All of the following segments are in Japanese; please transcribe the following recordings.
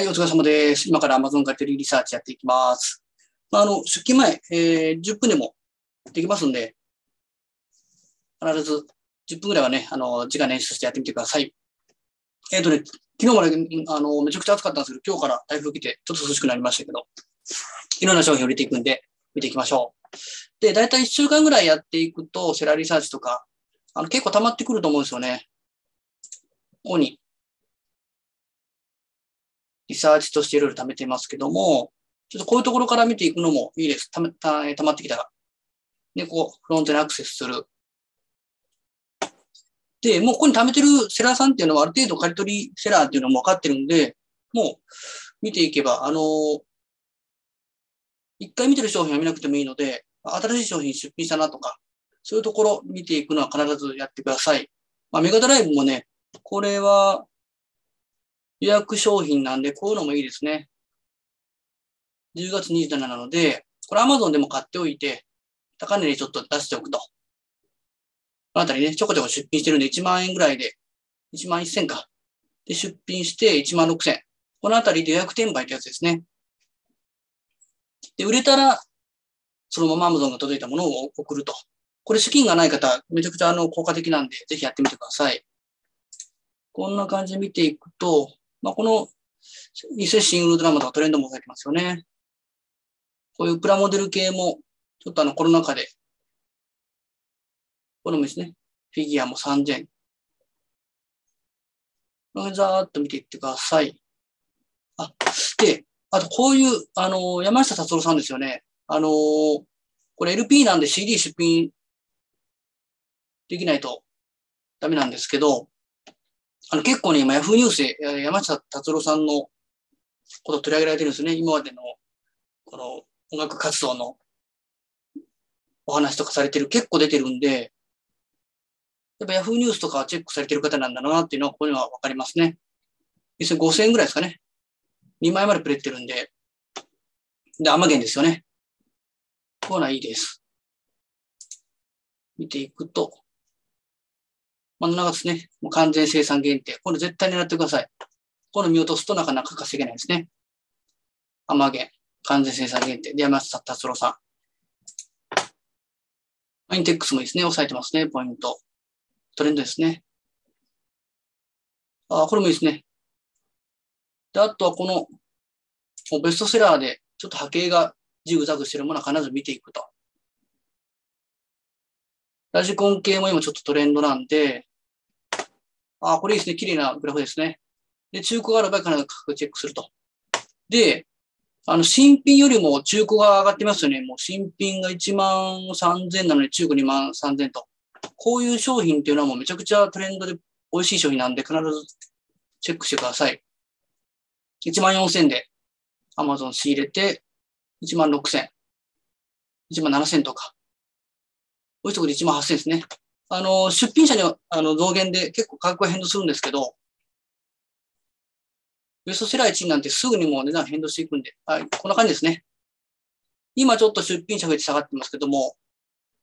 はい、お疲れ様です。今から Amazon カテリーリサーチやっていきます。まあ、あの、出勤前、えー10分でもできますんで、必ず10分ぐらいはね、あの、時間練習してやってみてください。えっ、とね、昨日まで、あの、めちゃくちゃ暑かったんですけど、今日から台風来て、ちょっと涼しくなりましたけど、いろんな商品を入れていくんで、見ていきましょう。で、だいたい1週間ぐらいやっていくと、セラリサーチとか、あの、結構溜まってくると思うんですよね。ここに、リサーチとしていろいろ貯めてますけども、ちょっとこういうところから見ていくのもいいです。ためた溜まってきたら。で、こう、フロントにアクセスする。で、もうここに貯めてるセラーさんっていうのはある程度借り取りセラーっていうのも分かってるんで、もう見ていけば、あのー一回見てる商品は見なくてもいいので、新しい商品出品したなとか、そういうところ見ていくのは必ずやってください。まあ、メガドライブもね、これは予約商品なんで、こういうのもいいですね。10月27なので、これ Amazon でも買っておいて、高値でちょっと出しておくと。このあたりね、ちょこちょこ出品してるんで1万円ぐらいで、1万1000か。で、出品して1万6000。このあたりで予約転売ってやつですね。で、売れたら、そのまま Amazon が届いたものを送ると。これ資金がない方、めちゃくちゃあの効果的なんで、ぜひやってみてください。こんな感じで見ていくと、まあ、この、リセッシングウルトラマンとかトレンドもされてますよね。こういうプラモデル系も、ちょっとあのコロナ禍で、これもですね、フィギュアも3000。ざーっと見ていってください。あ、で、あとこういう、あの、山下達郎さんですよね。あの、これ LP なんで CD 出品できないとダメなんですけど、あの結構ね、今 Yahoo ニュースで山下達郎さんのこと取り上げられてるんですね。今までのこの音楽活動のお話とかされてる、結構出てるんで、やっぱ Yahoo ニュースとかチェックされてる方なんだなっていうのはここにはわかりますね。実際5000円ぐらいですかね。2枚までプレってるんで。で、甘源ですよね。こういうのはいいです。見ていくと、真ん中ですね。もう完全生産限定。これ絶対狙ってください。この見落とすとなかなか稼げないですね。甘源。完全生産限定。で、山下達郎さん。インテックスもいいですね。押さえてますね。ポイント。トレンドですね。あ、これもいいですね。で、あとはこの、もうベストセラーで、ちょっと波形がジグザグしてるものは必ず見ていくと。ラジコン系も今ちょっとトレンドなんで、あ、これいいですね。綺麗なグラフですね。で、中古があれば必ず価格チェックすると。で、あの、新品よりも中古が上がってますよね。もう新品が1万3000なのに中古2万3000と。こういう商品っていうのはもうめちゃくちゃトレンドで美味しい商品なんで必ずチェックしてください。1万4000で Amazon 仕入れて、1万6000、1万7000とか。多いところで1万8000ですね。あの、出品者に、あの、増減で結構価格が変動するんですけど、ベストセラー1位なんてすぐにもう値段変動していくんで、はい、こんな感じですね。今ちょっと出品者増えて下がってますけども、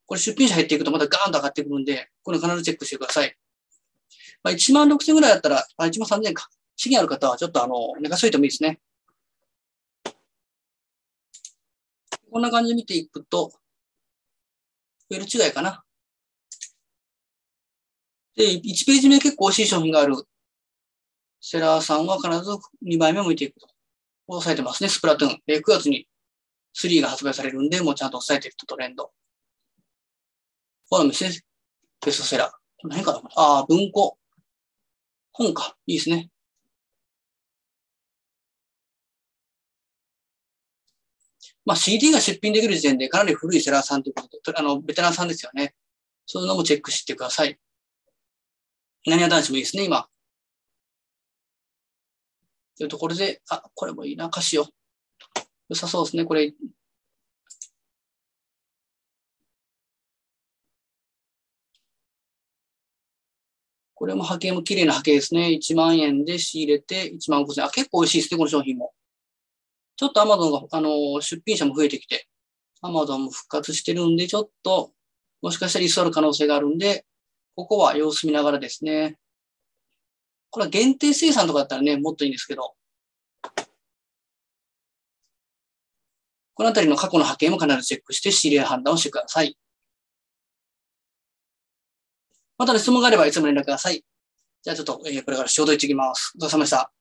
これ出品者減っていくとまたガーンと上がってくるんで、これ必ずチェックしてください。まあ、1万6000ぐらいだったら、あ、1万3000か。資源ある方はちょっとあの、寝かしといてもいいですね。こんな感じで見ていくと、ウェル違いかな。で、1ページ目結構美味しい商品があるセラーさんは必ず2枚目を向いていくと。押さえてますね、スプラトゥーン。で、9月に3が発売されるんで、もうちゃんと押さえていくとトレンド。この店、ベストセラー。この辺かなああ、文庫。本か。いいですね。まあ CD が出品できる時点でかなり古いセラーさんということで、あの、ベテランさんですよね。そういうのもチェックしてください。何や男子もいいですね、今。というところで、あ、これもいいな、歌詞を。良さそうですね、これ。これも波形も綺麗な波形ですね。1万円で仕入れて1万5000円。あ、結構美味しいですね、この商品も。ちょっと Amazon が、あの、出品者も増えてきて、Amazon も復活してるんで、ちょっと、もしかしたら居座る可能性があるんで、ここは様子見ながらですね。これは限定生産とかだったらね、もっといいんですけど。このあたりの過去の波形も必ずチェックして知り合い判断をしてください。また、ね、質問があればいつも連絡ください。じゃあちょっと、えー、これから仕事行ってきます。お疲れ様でした。